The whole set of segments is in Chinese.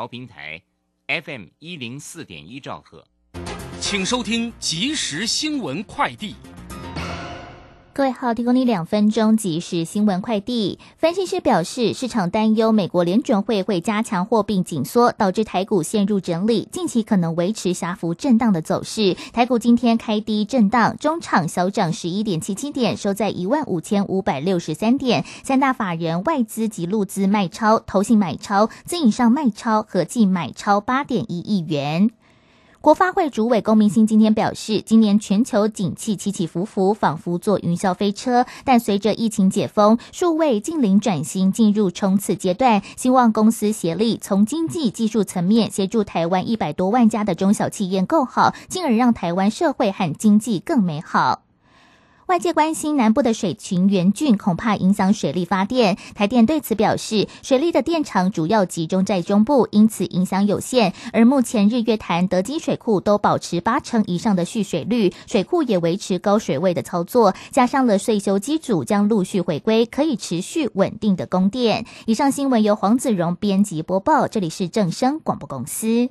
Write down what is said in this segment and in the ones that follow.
调频台，FM 一零四点一兆赫，请收听即时新闻快递。各位好，提供你两分钟即时新闻快递。分析师表示，市场担忧美国联准会会加强货币紧缩，导致台股陷入整理，近期可能维持狭幅震荡的走势。台股今天开低震荡，中场小涨十一点七七点，收在一万五千五百六十三点。三大法人外资及路资卖超，投信买超，资以上卖超，合计买超八点一亿元。国发会主委龚明鑫今天表示，今年全球景气起起伏伏，仿佛坐云霄飞车。但随着疫情解封，数位近邻转型进入冲刺阶段，希望公司协力从经济技术层面协助台湾一百多万家的中小企业够好，进而让台湾社会和经济更美好。外界关心南部的水情严峻恐怕影响水力发电，台电对此表示，水利的电厂主要集中在中部，因此影响有限。而目前日月潭、德基水库都保持八成以上的蓄水率，水库也维持高水位的操作，加上了税修机组将陆续回归，可以持续稳定的供电。以上新闻由黄子荣编辑播报，这里是正声广播公司。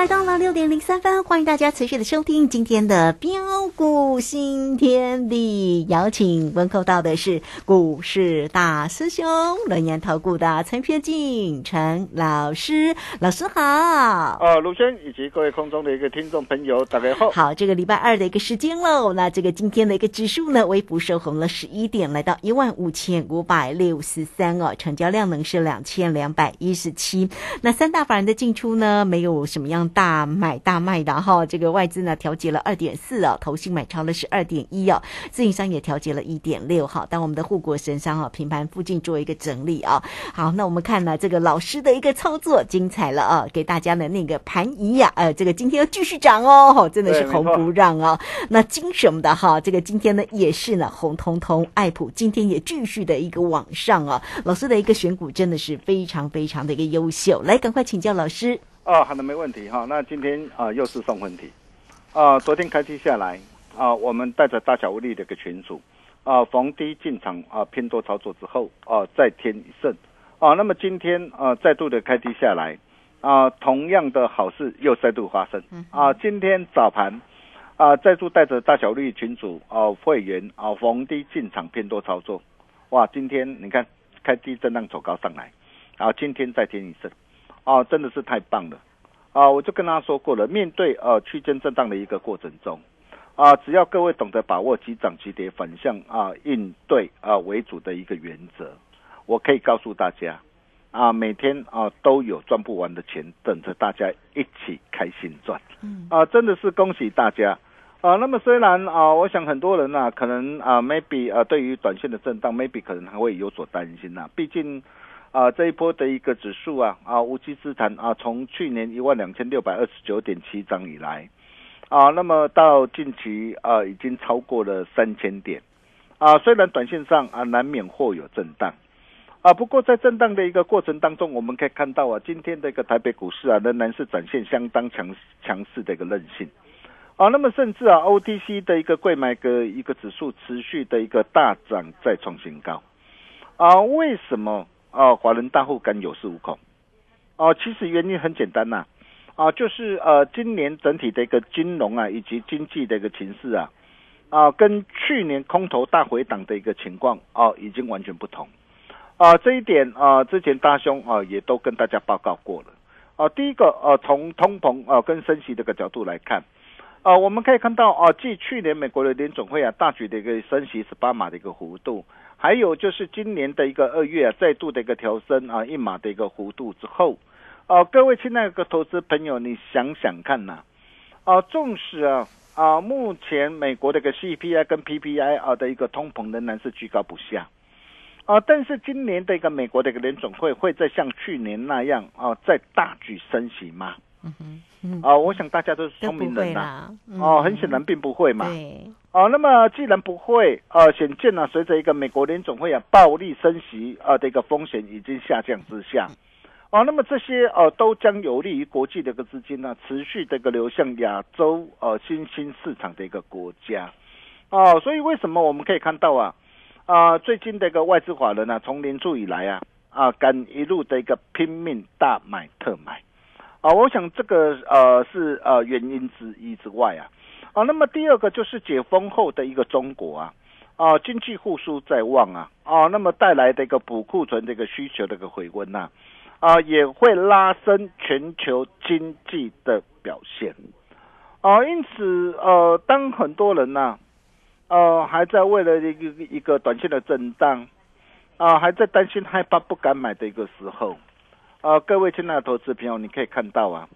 来到了六点零三分，欢迎大家持续的收听今天的标股新天地。邀请问候到的是股市大师兄、轮研投顾的陈学进陈老师，老师好。啊，卢轩以及各位空中的一个听众朋友，大家好。好，这个礼拜二的一个时间喽。那这个今天的一个指数呢，微幅收红了十一点，来到一万五千五百六十三哦，成交量能是两千两百一十七。那三大法人的进出呢，没有什么样。大买大卖的哈，这个外资呢调节了二点四啊，投信买超了是二点一啊，自营商也调节了一点六哈。但我们的护国神商啊，平盘附近做一个整理啊。好，那我们看呢这个老师的一个操作精彩了啊，给大家的那个盘仪呀，呃，这个今天要继续涨哦，真的是红不让啊。那金什么的哈，这个今天呢也是呢红彤彤，爱普今天也继续的一个往上啊。老师的一个选股真的是非常非常的一个优秀，来赶快请教老师。啊，好的，没问题哈。那今天啊，又是送分题啊。昨天开机下来啊，我们带着大小无力的一个群组啊，逢低进场啊，偏多操作之后啊，再添一胜啊。那么今天啊，再度的开机下来啊，同样的好事又再度发生啊。今天早盘啊，再度带着大小绿群组啊，会员啊，逢低进场偏多操作哇。今天你看开低震荡走高上来，然后今天再添一胜。啊，真的是太棒了！啊，我就跟他说过了，面对呃区间震荡的一个过程中，啊，只要各位懂得把握急涨急跌反向啊应对啊为主的一个原则，我可以告诉大家，啊，每天啊都有赚不完的钱等着大家一起开心赚。嗯，啊，真的是恭喜大家！啊，那么虽然啊，我想很多人呐，可能啊，maybe 啊，对于短线的震荡，maybe 可能还会有所担心呐，毕竟。啊这一波的一个指数啊啊无稽之谈啊，从去年一万两千六百二十九点七涨以来啊，那么到近期啊已经超过了三千点啊，虽然短线上啊难免或有震荡。啊，不过在震荡的一个过程当中，我们可以看到啊，今天的一个台北股市啊，仍然是展现相当强强势的一个韧性。啊，那么甚至啊，OTC 的一个贵买个一个指数持续的一个大涨，再创新高。啊，为什么哦？华人大户敢有恃无恐？哦，其实原因很简单呐。啊，就是呃，今年整体的一个金融啊，以及经济的一个情势啊，啊，跟去年空头大回档的一个情况啊，已经完全不同。啊，这一点啊，之前大兄啊也都跟大家报告过了。啊，第一个呃，从通膨啊跟升息这个角度来看，啊，我们可以看到啊，继去年美国的联总会啊大举的一个升息十八码的一个幅度，还有就是今年的一个二月啊再度的一个调升啊一码的一个弧度之后，啊，各位亲爱的投资朋友，你想想看呐，啊，纵使啊啊目前美国的一个 CPI 跟 PPI 啊的一个通膨仍然是居高不下。啊，但是今年的一个美国的一个联总会会再像去年那样啊，再大举升息吗？嗯哼，啊，我想大家都是聪明人呐，哦，很显然并不会嘛。对，哦，那么既然不会，呃，显见呢，随着一个美国联总会啊暴力升息啊的一个风险已经下降之下，哦，那么这些呃都将有利于国际的一个资金呢持续的一个流向亚洲呃新兴市场的一个国家，哦，所以为什么我们可以看到啊？啊，最近的一个外资法人呢，从年初以来啊，啊，敢一路的一个拼命大买特买，啊，我想这个呃是呃原因之一之外啊，啊，那么第二个就是解封后的一个中国啊，啊，经济复苏在望啊，啊，那么带来的一个补库存的一个需求的一个回温呐，啊，也会拉升全球经济的表现，啊，因此呃，当很多人呐。呃，还在为了一个一个短线的震荡，啊，还在担心害怕不敢买的一个时候，啊，各位亲爱的投资朋友，你可以看到啊，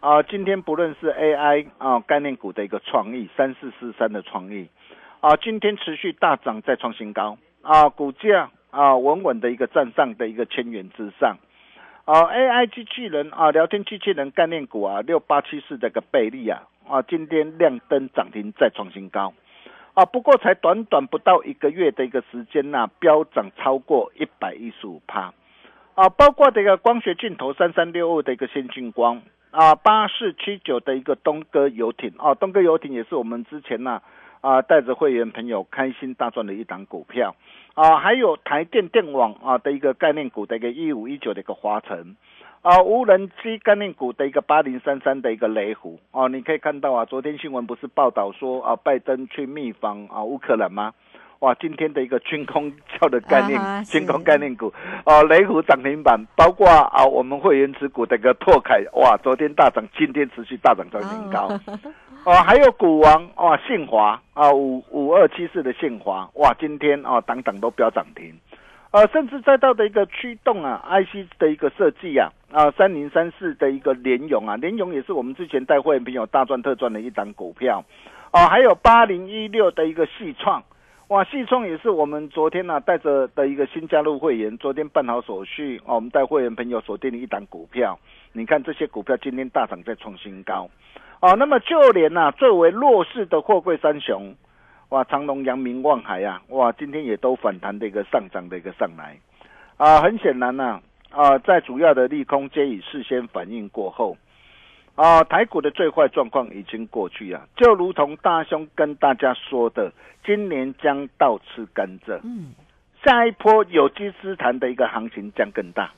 啊，今天不论是 AI 啊概念股的一个创意三四四三的创意，啊，今天持续大涨再创新高，啊，股价啊稳稳的一个站上的一个千元之上，啊，AI 机器人啊聊天机器人概念股啊六八七四这个倍利啊，啊，今天亮灯涨停再创新高。啊，不过才短短不到一个月的一个时间呐，飙涨超过一百一十五趴，啊，包括这个光学镜头三三六二的一个先进光，啊，八四七九的一个东哥游艇，啊，东哥游艇也是我们之前呢，啊，带着会员朋友开心大赚的一档股票，啊，还有台电电网啊的一个概念股的一个一五一九的一个华晨。啊，无人机概念股的一个八零三三的一个雷虎哦，你可以看到啊，昨天新闻不是报道说啊，拜登去密访啊乌克兰吗？哇，今天的一个军工教的概念，军工概念股。哦，雷虎涨停板，包括啊我们会员持股的一个拓凯，哇，昨天大涨，今天持续大涨创新高，哦，还有股王哇，信华啊五五二七四的信华，哇，今天啊等等都飙涨停。呃，甚至再到的一个驱动啊，IC 的一个设计啊，啊，三零三四的一个联勇啊，联勇也是我们之前带会员朋友大赚特赚的一档股票，哦，还有八零一六的一个细创，哇，细创也是我们昨天呢带着的一个新加入会员，昨天办好手续，哦，我们带会员朋友锁定了一档股票，你看这些股票今天大涨再创新高，哦，那么就连呐最为弱势的货柜三雄。哇，长隆、阳明、望海啊，哇，今天也都反弹的一个上涨的一个上来，啊，很显然呐，啊，在主要的利空皆已事先反应过后，啊，台股的最坏状况已经过去啊，就如同大兄跟大家说的，今年将倒吃甘蔗，嗯，下一波有机资产的一个行情将更大，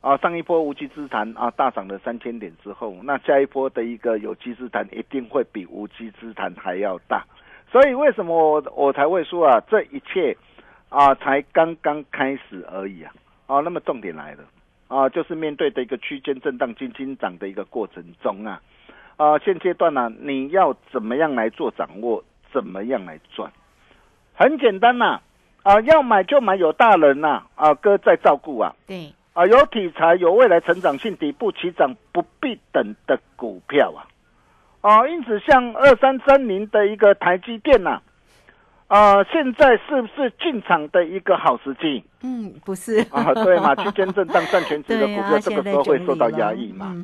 啊，上一波无机资产啊大涨了三千点之后，那下一波的一个有机资产一定会比无机资产还要大。所以为什么我我才会说啊，这一切啊才刚刚开始而已啊！啊，那么重点来了啊，就是面对的一个区间震荡、金金涨的一个过程中啊，啊，现阶段呢，你要怎么样来做掌握，怎么样来赚？很简单呐，啊，要买就买有大人呐，啊，哥在照顾啊，对，啊，有题材、有未来成长性、底部起涨不必等的股票啊。啊，因此像二三三零的一个台积电呐，呃，现在是不是进场的一个好时机嗯，不是啊？对嘛，区间震荡占全值的股票，这个时候会受到压抑嘛？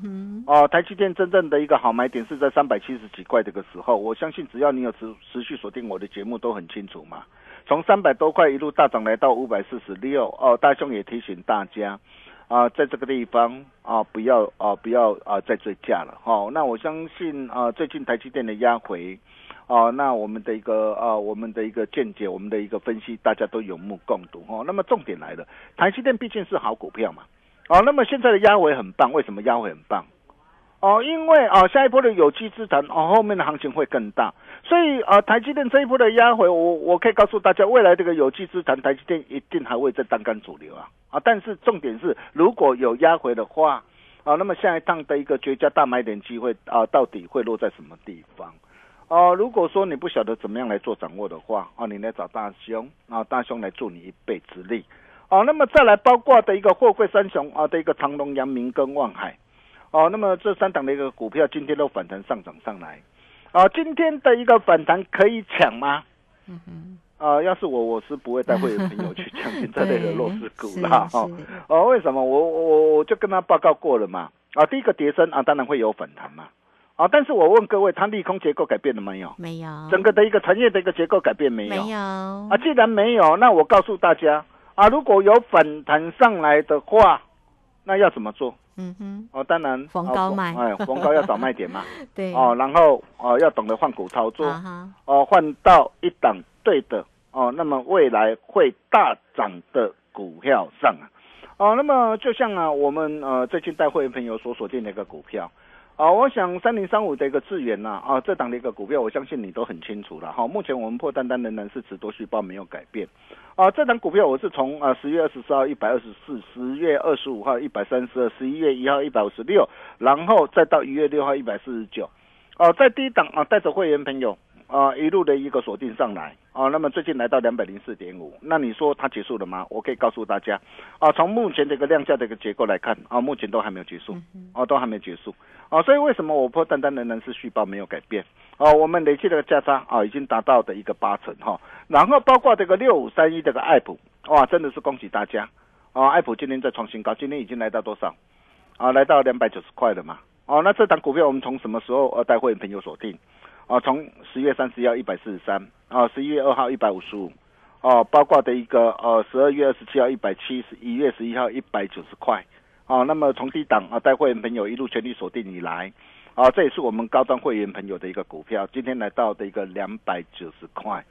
哦，台积电真正的一个好买点是在三百七十几块这个时候，我相信只要你有持持续锁定我的节目，都很清楚嘛。从三百多块一路大涨来到五百四十六，哦，大兄也提醒大家，啊、在这个地方啊、不要啊、不要啊、再追价了哦。那我相信啊、最近台积电的压回。哦，那我们的一个啊，我们的一个见解，我们的一个分析，大家都有目共睹哦。那么重点来了，台积电毕竟是好股票嘛，哦，那么现在的压回很棒，为什么压回很棒？哦，因为啊、下一波的有机资产哦，后面的行情会更大，所以啊、台积电这一波的压回，我我可以告诉大家，未来这个有机资产，台积电一定还会再单干主流啊啊！但是重点是，如果有压回的话，啊，那么下一趟的一个绝佳大买点机会啊，到底会落在什么地方？哦、如果说你不晓得怎么样来做掌握的话，哦，你来找大兄，啊，大兄来助你一臂之力。哦，那么再来包括的一个货柜三雄啊的一个长隆、阳明跟望海，哦，那么这三档的一个股票今天都反弹上涨上来，啊，今天的一个反弹可以抢吗？嗯哼，啊，要是我，我是不会带会员朋友去抢进这类的弱势股 是啦，哈、是哦，为什么？我我我就跟他报告过了嘛。啊，第一个跌升啊，当然会有反弹嘛。啊，但是我问各位，它利空结构改变了没有？没有，整个的一个产业的一个结构改变没有？没有啊，既然没有，那我告诉大家啊，如果有反弹上来的话，那要怎么做？嗯哼，哦，当然逢高卖哎，逢高要找卖点嘛。对，哦，然后哦要懂得换股操作。哦，换到一档对的哦，那么未来会大涨的股票上啊，哦，那么就像啊，我们呃最近带会员朋友所锁定的一个股票。啊、我想三零三五的一个智源呐，啊，这档的一个股票，我相信你都很清楚了哈。目前我们破单单仍然是持多续报没有改变，啊，这档股票我是从啊十月二十四号一百二十四，十月二十五号一百三十二，十一月一号一百五十六，然后再到一月六号一百四十九，哦，在低档啊，带着会员朋友啊一路的一个锁定上来。啊，那么最近来到两百零四点五，那你说它结束了吗？我可以告诉大家。啊，从目前这个量价的一个结构来看啊，目前都还没有结束，哦，都还没有结束啊，所以为什么我破单单仍然是续报没有改变？哦，我们累计的价差啊已经达到的一个八成哈，然后包括这个六五三一这个爱普，哇，真的是恭喜大家啊！爱普今天在创新高，今天已经来到多少？啊，来到两百九十块了嘛。哦，那这档股票我们从什么时候呃带会员朋友锁定？啊，从十月三十一号一百四十三，啊，十一月二号一百五十五，哦，包括的一个呃十二月二十七号一百七十，一月十一号一百九十块，啊，那么从低档啊带会员朋友一路全力锁定以来，啊，这也是我们高端会员朋友的一个股票，今天来到的一个两百九十块，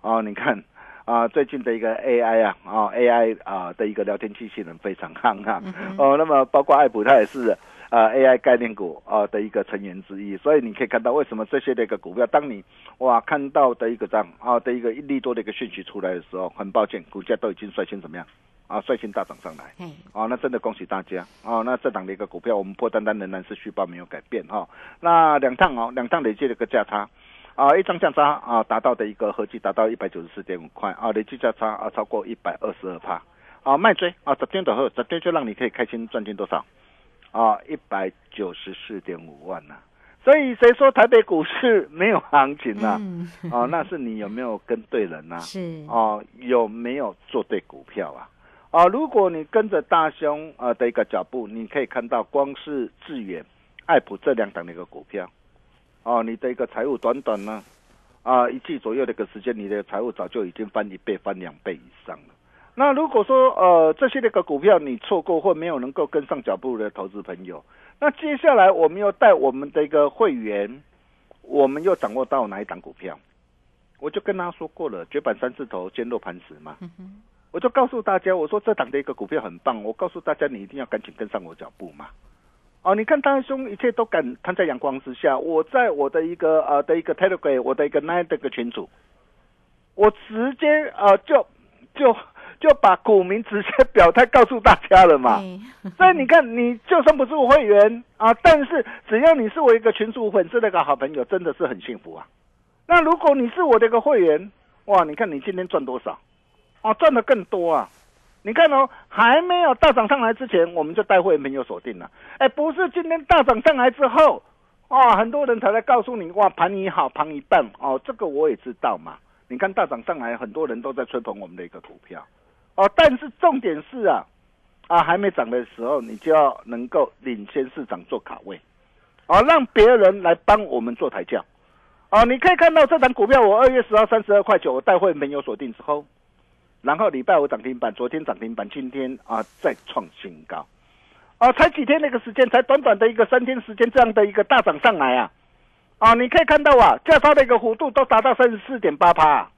啊，你看。啊，最近的一个 AI 啊，啊 AI 啊的一个聊天机器人非常夯啊，哦，那么包括爱普它也是啊 AI 概念股啊的一个成员之一，所以你可以看到为什么这些的一个股票，当你哇看到的一个这样啊的一个一利多的一个讯息出来的时候，很抱歉，股价都已经率先怎么样啊率先大涨上来。嗯，哦，那真的恭喜大家哦！那这档的一个股票，我们破单单仍然是续报没有改变哈、哦。那两趟哦，两趟累计的一个价差啊，一张价差啊达到的一个合计达到一百九十四点五块啊，累计价差啊超过一百二十二帕啊，卖追啊，昨天的后，昨天就让你可以开心赚进多少啊？一百九十四点五万呐、所以谁说台北股市没有行情呢、嗯，哦，那是你有没有跟对人呐、是，哦，有没有做对股票啊？啊，如果你跟着大兄啊的一个脚步，你可以看到，光是致远、爱普这两档的一个股票，哦，你的一个财务短短呢，啊一季左右的一个时间，你的财务早就已经翻一倍、翻两倍以上了。那如果说呃这些那个股票你错过或没有能够跟上脚步的投资朋友，那接下来我们要带我们的一个会员，我们又掌握到哪一档股票？我就跟他说过了，绝版三字头，坚若磐石嘛。我就告诉大家，我说这档的一个股票很棒，我告诉大家你一定要赶紧跟上我脚步嘛。哦，你看大兄一切都敢摊在阳光之下，我在我的一个呃的一个 Telegram，我的一个 Nine 的一个群组，我直接呃就就就把股民直接表态告诉大家了嘛。所以你看，你就算不是我会员啊，但是只要你是我一个群主粉丝的一个好朋友，真的是很幸福啊。那如果你是我的一个会员，哇，你看你今天赚多少？哦，赚的更多啊！你看哦，还没有大涨上来之前，我们就带会员朋友锁定了。哎，不是今天大涨上来之后，哇，很多人才来告诉你，哇，盘你好，盘一半哦，这个我也知道嘛。你看大涨上来，很多人都在吹捧我们的一个股票，哦，但是重点是啊，啊还没涨的时候，你就要能够领先市场做卡位，哦，让别人来帮我们做抬轿，哦，你可以看到这档股票，我二月十号三十二块九，我带会没有锁定之后，然后礼拜五涨停板，昨天涨停板，今天啊再创新高，哦，才几天那个时间，才短短的一个三天时间，这样的一个大涨上来啊。啊，你可以看到啊，价差的一个幅度都达到三十四点八趴，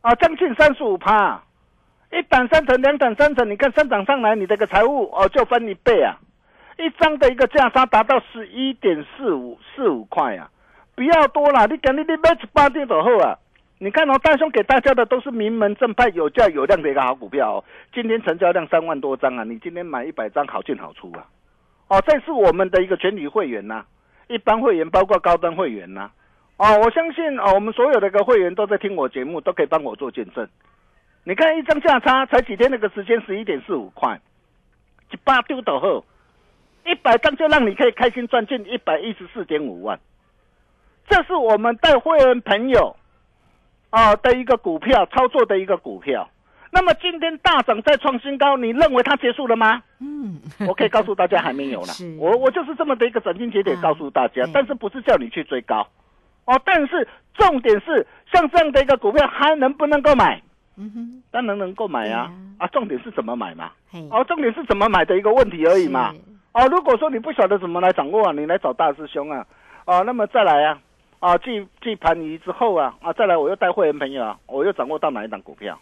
啊，将近三十五趴，一档三成，两档三成，你看上涨上来，你这个财务哦就翻一倍啊，一张的一个价差达到十一点四五四五块啊，不要多了，你赶紧你买八点左后啊，你看哦，大兄给大家的都是名门正派、有价有量的一个好股票哦，今天成交量三万多张啊，你今天买一百张，好进好出啊，哦，这是我们的一个全体会员呐。一般会员包括高端会员呐，哦，我相信哦，我们所有的一个会员都在听我节目，都可以帮我做见证。你看一张价差才几天那个时间，十一点四五块，一百丢到后，一百张就让你可以开心赚进一百一十四点五万。这是我们带会员朋友啊的一个股票操作的一个股票。那么今天大涨再创新高，你认为它结束了吗？嗯，我可以告诉大家还没有呢。我我就是这么的一个斩钉截铁告诉大家，但是不是叫你去追高哦？但是重点是像这样的一个股票还能不能够买？嗯哼，当然能够买呀。啊，重点是怎么买嘛？哦，重点是怎么买的一个问题而已嘛。哦，如果说你不晓得怎么来掌握啊，你来找大师兄啊。哦，那么再来啊，啊，继继盘仪之后啊，啊，再来我又带会员朋友啊，我又掌握到哪一档股票？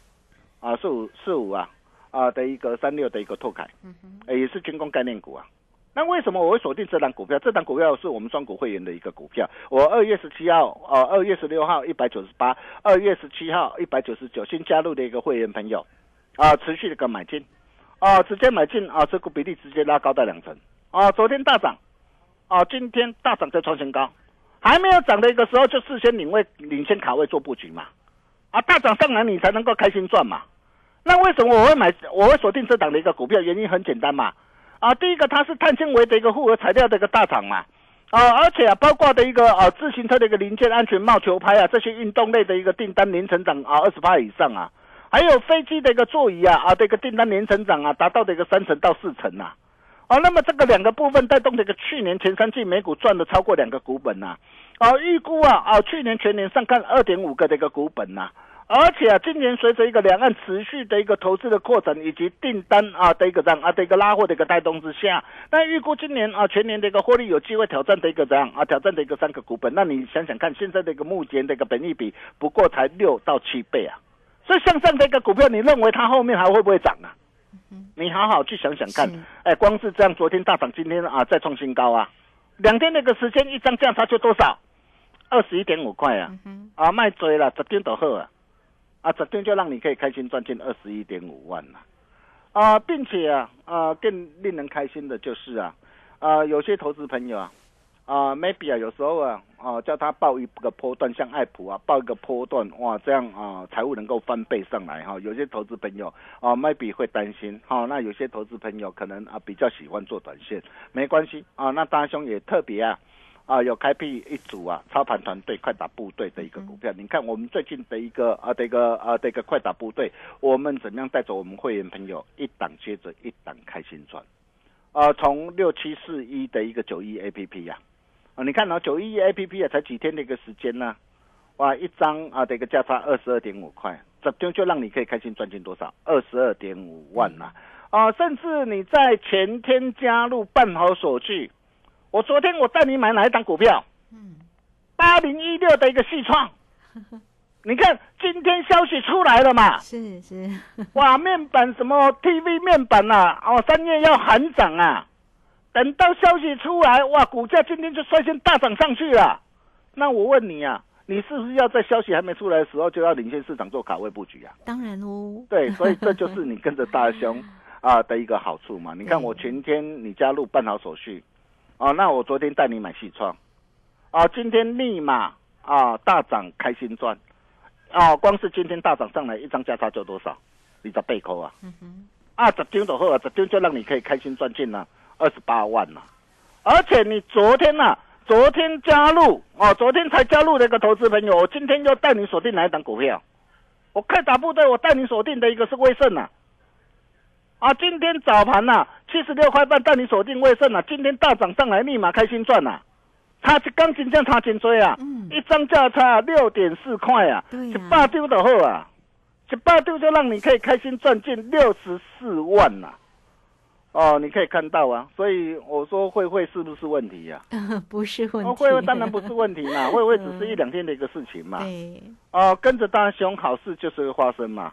啊，四五四五啊，啊的一个三六的一个拓凯，嗯哼，也是军工概念股啊。那为什么我会锁定这档股票？这档股票是我们双股会员的一个股票。我二月十七号，呃，二月十六号一百九十八，二月十七号一百九十九，新加入的一个会员朋友，啊，持续的个买进，啊，直接买进啊，这股比例直接拉高到两成，啊，昨天大涨，啊，今天大涨再创新高，还没有涨的一个时候就事先领位领先卡位做布局嘛。啊，大涨上来你才能够开心赚嘛。那为什么我会买？我会锁定这档的一个股票？原因很简单嘛。啊，第一个它是碳纤维的一个复合材料的一个大厂嘛。啊，而且啊，包括的一个啊，自行车的一个零件安全帽、球拍啊，这些运动类的一个订单年成长啊，二十八以上啊。还有飞机的一个座椅啊，啊，这个订单年成长啊，达到的一个三成到四成呐。啊，那么这个两个部分带动这个去年前三季美股赚了超过两个股本呐。啊，预估啊啊，去年全年上看二点五个的一个股本呐。而且啊，今年随着一个两岸持续的一个投资的扩展，以及订单啊的一个这样啊的一个拉货的一个带动之下，那预估今年啊全年的一个获利有机会挑战的一个这样啊挑战的一个三个股本。那你想想看，现在的一个目前的一个本益比不过才六到七倍啊，所以向上的一个股票，你认为它后面还会不会涨啊？你好好去想想看，哎，光是这样，昨天大涨，今天啊再创新高啊，两天那个时间一张价差就多少？二十一点五块啊，啊卖追了，十点多好啊。啊，整天就让你可以开心赚进二十一点五万了，啊，并且啊，啊，更令人开心的就是啊，啊，有些投资朋友啊，啊，maybe 啊，有时候啊，啊，叫他报一个波段，像爱普啊，报一个波段，哇，这样啊，财务能够翻倍上来哈。有些投资朋友啊，maybe 会担心，哈，那有些投资朋友可能啊，比较喜欢做短线，没关系啊，那大兄也特别啊。啊，有开辟一组啊，操盘团队快打部队的一个股票。你看我们最近的一个啊的一个啊的一个快打部队，我们怎样带着我们会员朋友一档接着一档开心赚？啊，从六七四一的一个九一 A P P 呀，啊，你看到，九一 A P P 啊，才几天的一个时间呢？哇，一张啊的一个价差二十二点五块，这就就让你可以开心赚进多少？二十二点五万呐！啊，甚至你在前天加入办好手续。我昨天我带你买哪一档股票？嗯，八零一六的一个细创，你看今天消息出来了嘛？是是，哇，面板什么 TV 面板呐？哦，三月要喊涨啊！等到消息出来，哇，股价今天就率先大涨上去了。那我问你啊，你是不是要在消息还没出来的时候就要领先市场做卡位布局啊？当然哦。对，所以这就是你跟着大兄 啊的一个好处嘛。你看我前天你加入办好手续。哦，那我昨天带你买西创，啊，今天立马啊大涨开心赚，啊，光是今天大涨上来一张价差就多少？你在背扣啊？嗯哼，啊，十张的话，十张就让你可以开心赚进了二十八万了，而且你昨天呐昨天加入哦，昨天才加入的一个投资朋友，我今天又带你锁定哪一档股票？我开打部队，我带你锁定的一个是威盛呐。啊，今天早盘呐，七十六块半带你锁定威盛呐，今天大涨上来，立马开心赚呐。差钢琴这样差颈椎啊，一张价差六点四块啊，一百丢的后啊，一百丢就让你可以开心赚进六十四万呐。哦，你可以看到啊，所以我说会会是不是问题呀？不是问题，会会当然不是问题嘛，会会只是一两天的一个事情嘛。对，哦，跟着大熊好事就是会发生嘛。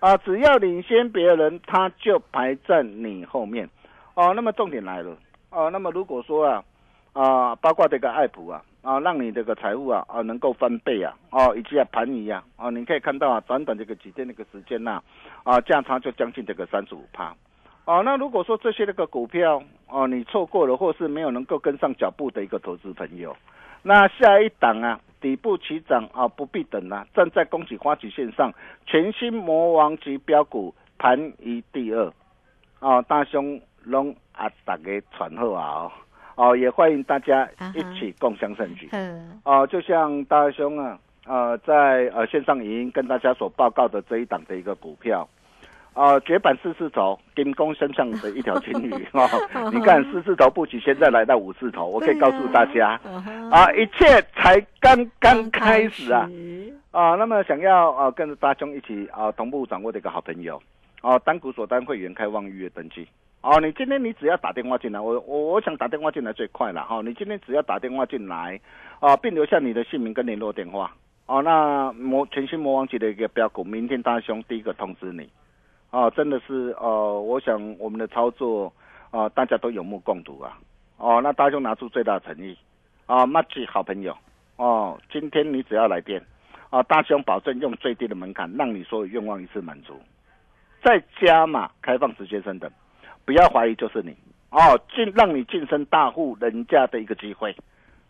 啊，只要领先别人，他就排在你后面。哦，那么重点来了。哦，那么如果说啊，啊，包括这个爱普啊，啊，让你这个财务啊，啊，能够翻倍啊，哦，以及啊盘仪啊，哦，你可以看到啊，短短这个几天那个时间呐，啊，价差就将近这个三十五趴。哦，那如果说这些那个股票哦，你错过了，或是没有能够跟上脚步的一个投资朋友，那下一档啊，底部起涨啊，不必等啊，站在恭喜花旗线上，全新魔王级标股盘一第二，哦，大兄龙啊，大家传好啊哦，哦，也欢迎大家一起共享盛举，嗯，哦，就像大兄啊，呃，在呃线上已经跟大家所报告的这一档的一个股票。啊，绝版四字头，金工身上的一条金鱼 哦。你看四字头布局，现在来到五字头，我可以告诉大家，啊，一切才刚刚开始啊！啊，那么想要啊跟着大兄一起啊同步掌握的一个好朋友，哦，单股锁单会员开放预约登记。哦，你今天你只要打电话进来，我我我想打电话进来最快了哈。你今天只要打电话进来，啊，并留下你的姓名跟联络电话，哦，那魔全新魔王级的一个标股，明天大兄第一个通知你。哦，真的是哦，我想我们的操作啊，大家都有目共睹啊。哦，那大兄拿出最大诚意啊 m a g 好朋友哦，今天你只要来电啊，大兄保证用最低的门槛，让你所有愿望一次满足。再加码开放直接升等，不要怀疑就是你哦，进让你晋升大户人家的一个机会。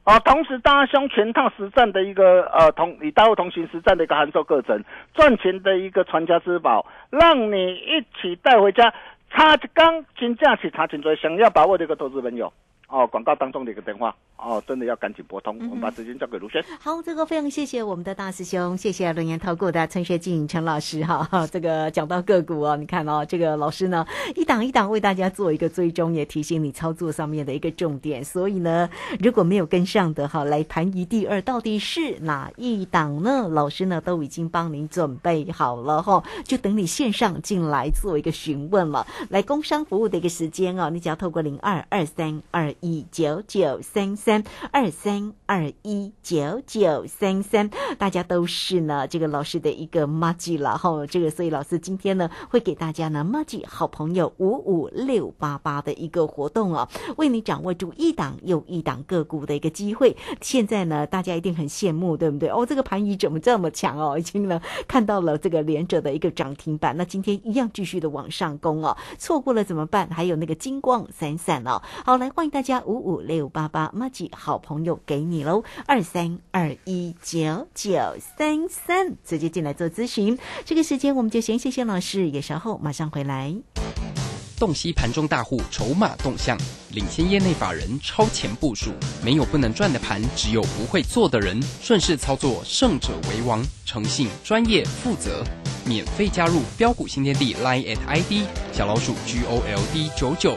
啊，同时大兄全套实战的一个呃同与大陆同行实战的一个函授课程，赚钱的一个传家之宝，让你一起带回家。差一刚金价起差紧追，想要把握这个投资朋友。哦，广告当中的一个电话哦，真的要赶紧拨通。我们把时间交给卢轩。好，这个非常谢谢我们的大师兄，谢谢轮研投顾的陈学进陈老师哈。这个讲到个股哦，你看哦，这个老师呢一档一档为大家做一个追踪，也提醒你操作上面的一个重点。所以呢，如果没有跟上的哈，来盘一第二到底是哪一档呢？老师呢都已经帮您准备好了哈，就等你线上进来做一个询问了。来工商服务的一个时间哦，你只要透过零二二三二。一九九三三二三二一九九三三，大家都是呢这个老师的一个 m a g 了哈，这个所以老师今天呢会给大家呢 m a g 好朋友五五六八八的一个活动哦，为你掌握住一档又一档个股的一个机会。现在呢大家一定很羡慕，对不对？哦，这个盘仪怎么这么强哦？已经呢看到了这个连着的一个涨停板，那今天一样继续的往上攻哦，错过了怎么办？还有那个金光闪闪哦，好来欢迎大家。五五六八八，马吉好朋友给你喽，二三二一九九三三，直接进来做咨询。这个时间我们就先谢谢老师，也稍后马上回来。洞悉盘中大户筹码动向，领先业内法人超前部署，没有不能赚的盘，只有不会做的人。顺势操作，胜者为王。诚信、专业、负责，免费加入标股新天地 Line at ID 小老鼠 G O L D 九九。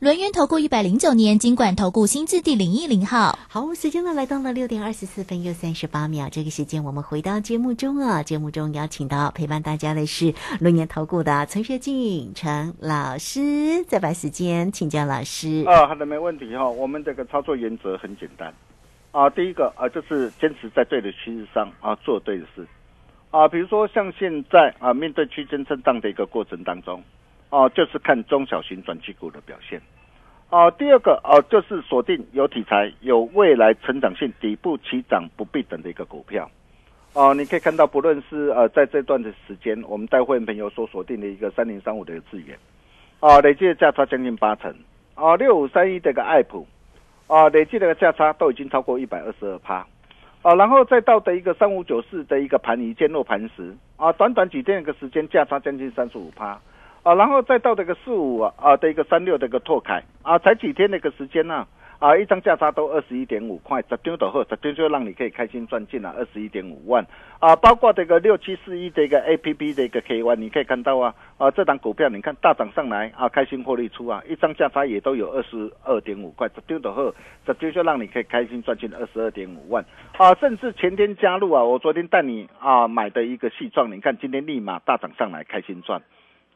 轮源投顾一百零九年金管投顾新字地零一零号。好，时间呢来到了六点二十四分又三十八秒，这个时间我们回到节目中啊，节目中邀请到陪伴大家的是轮源投顾的陈学进陈老师，再把时间请教老师。啊，好的，没问题哈。我们这个操作原则很简单啊，第一个啊，就是坚持在对的趋势上啊，做对的事啊。比如说像现在啊，面对区间震荡的一个过程当中，哦、就是看中小型转机股的表现。哦、第二个哦、就是锁定有题材、有未来成长性、底部起涨不必等的一个股票。哦、你可以看到，不论是呃在这段的时间，我们带会员朋友所锁定的一个三零三五的一个资源，啊、累计的价差将近八成。啊，六五三一这个爱普，啊，累计的价差都已经超过一百二十二趴，啊，然后再到的一个三五九四的一个盘一坚落盘时，啊，短短几天一个时间价差将近三十五趴，啊，然后再到这个四五啊啊的一个三六的一个拓凯，啊，才几天的一个时间呢、啊，一张价差都二十一点五块，十张的后，十张就让你可以开心赚进了二十一点五万啊！包括这个六七四一的一个 A P P 的一个 K Y，你可以看到啊啊，这档股票你看大涨上来啊，开心获利出啊，一张价差也都有二十二点五块，十张的后，十张就让你可以开心赚进二十二点五万啊！甚至前天加入啊，我昨天带你啊买的一个细状，你看今天立马大涨上来，开心赚。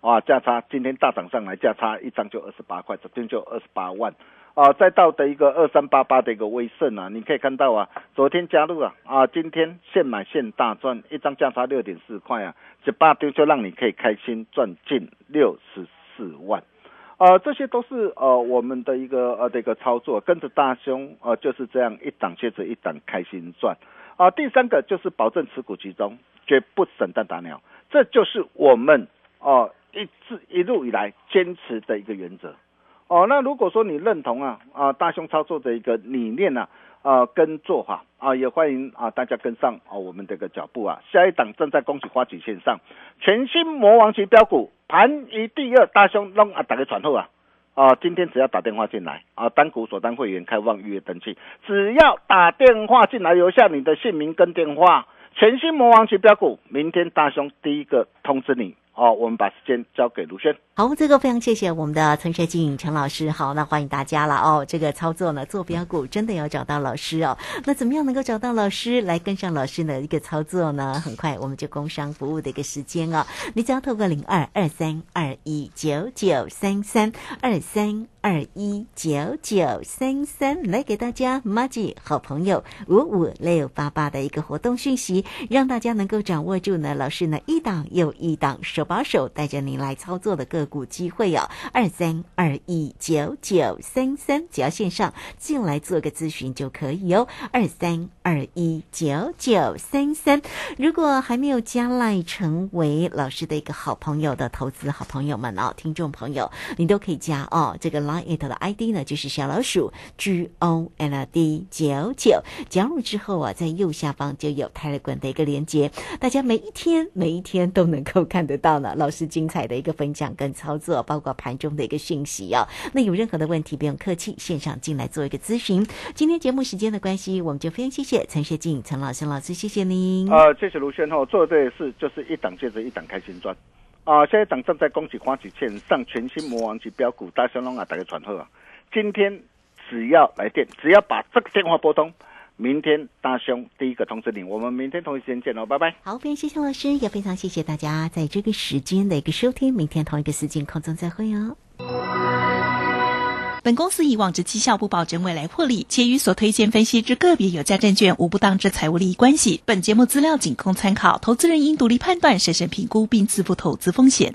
啊，价差今天大涨上来，价差一张就二十八块，昨天就二十八万。啊，再到的一个二三八八的一个威盛啊，你可以看到啊，昨天加入啊，啊，今天现买现大赚，一张价差六点四块啊，十八丢就让你可以开心赚近六十四万。呃，这些都是呃我们的一个呃的一个操作，跟着大兄呃就是这样一档接着一档开心赚。啊、第三个就是保证持股集中，绝不散弹打鸟，这就是我们哦、一直一路以来坚持的一个原则。哦，那如果说你认同啊啊大兄操作的一个理念呢、啊，跟做法啊，也欢迎啊大家跟上啊我们这个脚步啊。下一档正在恭喜花旗线上，全新魔王级标股盘一第二大兄弄啊打个传后啊。啊，今天只要打电话进来啊，单股锁单会员开放预约登记，只要打电话进来留下你的姓名跟电话，全新魔王级标股，明天大兄第一个通知你哦。我们把时间交给卢轩。好，这个非常谢谢我们的陈学静陈老师。好，那欢迎大家了哦。这个操作呢，做标股真的要找到老师哦。那怎么样能够找到老师来跟上老师的一个操作呢？很快我们就工商服务的一个时间哦。你只要透过零二二三二一九九三三二三二一九九三三来给大家 m a g i 好朋友五五六八八的一个活动讯息，让大家能够掌握住呢。老师呢一档又一档，手把手带着您来操作的个股机会哦。二三二一九九三三，只要线上进来做个咨询就可以哦。二三二一九九三三，如果还没有加赖成为老师的一个好朋友的投资好朋友们哦，听众朋友，你都可以加哦。这个 Line it 的 ID 呢，就是小老鼠 G O L D 九九，加入之后啊，在右下方就有 Telegram 的一个连接，大家每一天每一天都能够看得到老师精彩的一个分享跟操作，包括盘中的一个讯息哦。那有任何的问题不用客气，线上进来做一个咨询。今天节目时间的关系，我们就非常谢谢陈学静陈老师老师，谢谢您。呃，谢谢卢轩后做的这事就是一档接着一档开心赚。啊、现在档正在恭喜花旗线上全新魔王级标股大香龙啊，打个传贺啊！今天只要来电，只要把这个电话拨通，明天大兄第一个通知你。我们明天同一时间见喽，拜拜。好，非常谢谢老师，也非常谢谢大家在这个时间的一个收听。明天同一个时间空中再会哦。本公司以往之绩效不保证未来获利，且与所推荐分析之个别有价证券无不当之财务利益关系。本节目资料仅供参考，投资人应独立判断、审慎评估并自负投资风险。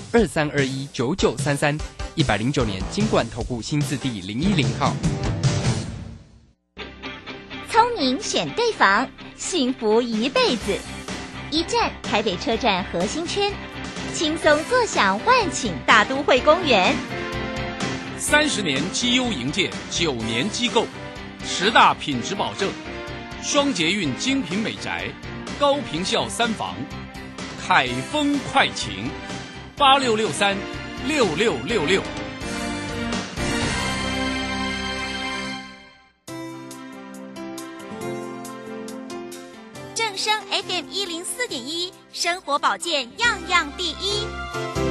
二三二一九九三三，一百零九年金管投顾新字第零一零号。聪明选对房，幸福一辈子。一站台北车站核心圈，轻松坐享万顷大都会公园。三十年绩优营建九年机构，十大品质保证，双捷运精品美宅，高坪效三房，凯风快晴，八六六三六六六六。正声 FM 一零四点一，生活保健样样第一。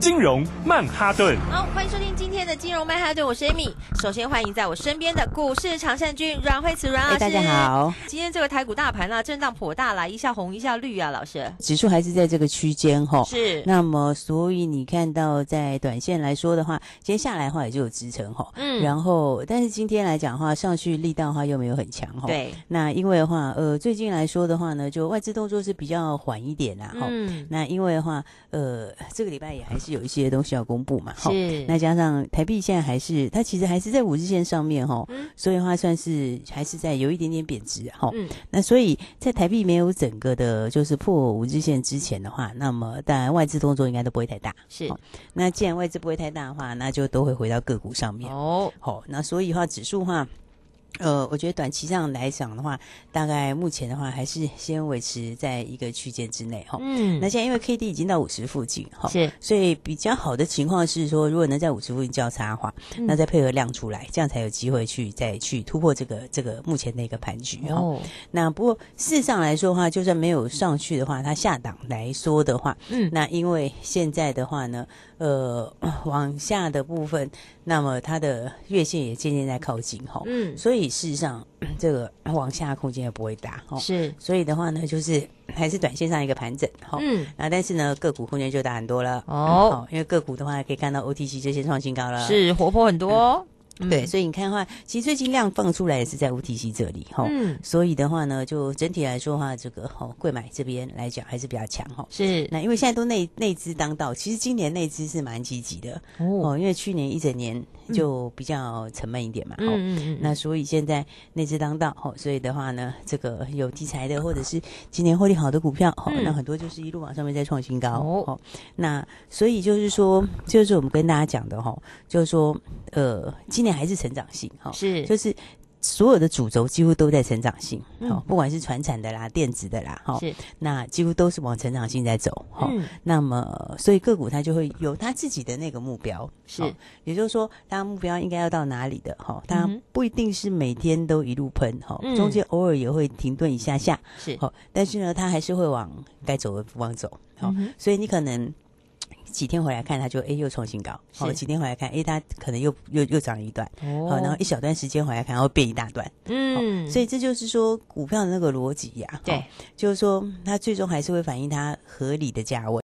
金融曼哈顿，好，欢迎收听今天的金融曼哈顿，我是 Amy。首先欢迎在我身边的股市常胜军阮慧慈阮老师，大家好。今天这个台股大盘呢，震荡颇大啦，一下红一下绿啊，老师。指数还是在这个区间哈，是。那么所以你看到在短线来说的话，今天下来的话也就有支撑哈，嗯。然后但是今天来讲的话，上去力道的话又没有很强哈，对。那因为的话，呃，最近来说的话呢，就外资动作是比较缓一点啦哈。嗯。那因为的话，呃，这个礼拜也还是有一些东西要。公布嘛，是那加上台币现在还是它其实还是在五日线上面哈，所以的话算是还是在有一点点贬值哈。那所以在台币没有整个的就是破五日线之前的话，那么当然外资动作应该都不会太大。是那既然外资不会太大的话，那就都会回到个股上面哦。好，那所以的话指数话。呃，我觉得短期上来讲的话，大概目前的话还是先维持在一个区间之内哈。嗯，那现在因为 K D 已经到五十附近哈，是，所以比较好的情况是说，如果能在五十附近交叉的话，那再配合量出来，这样才有机会去再去突破这个这个目前的一个盘局哦。那不过事实上来说的话，就算没有上去的话，它下档来说的话，嗯，那因为现在的话呢。呃，往下的部分，那么它的月线也渐渐在靠近哈，嗯，所以事实上 这个往下空间也不会大哈，是，所以的话呢，就是还是短线上一个盘整哈，嗯，啊，但是呢个股空间就大很多了。哦，因为个股的话可以看到 OTC 这些创新高了，是活泼很多。对，所以你看的话，其实最近量放出来也是在 OTC 这里哈，所以的话呢，就整体来说的话，这个哈贵买这边来讲还是比较强哈。是，那因为现在都内内资当道，其实今年内资是蛮积极的哦，因为去年一整年就比较沉闷一点嘛，嗯嗯嗯，那所以现在内资当道哈，所以的话呢，这个有题材的或者是今年获利好的股票哈，那很多就是一路往上面在创新高哦。那所以就是说，就是我们跟大家讲的哈，就是说呃今年。还是成长性哈，是。就是所有的主轴几乎都在成长性，好，不管是传产的啦、电子的啦，哈，是。那几乎都是往成长性在走，哈。那么所以个股它就会有它自己的那个目标，是，也就是说，它目标应该要到哪里的，哈，它不一定是每天都一路喷，哈，中间偶尔也会停顿一下下，是，好，但是呢，它还是会往该走的方走，好，所以你可能。几天回来看，它就哎又创新高。好，几天回来看，哎它可能又又又涨了一段。哦，好，然后一小段时间回来看，然后变一大段。嗯，所以这就是说股票的那个逻辑呀。对，就是说它最终还是会反映它合理的价位。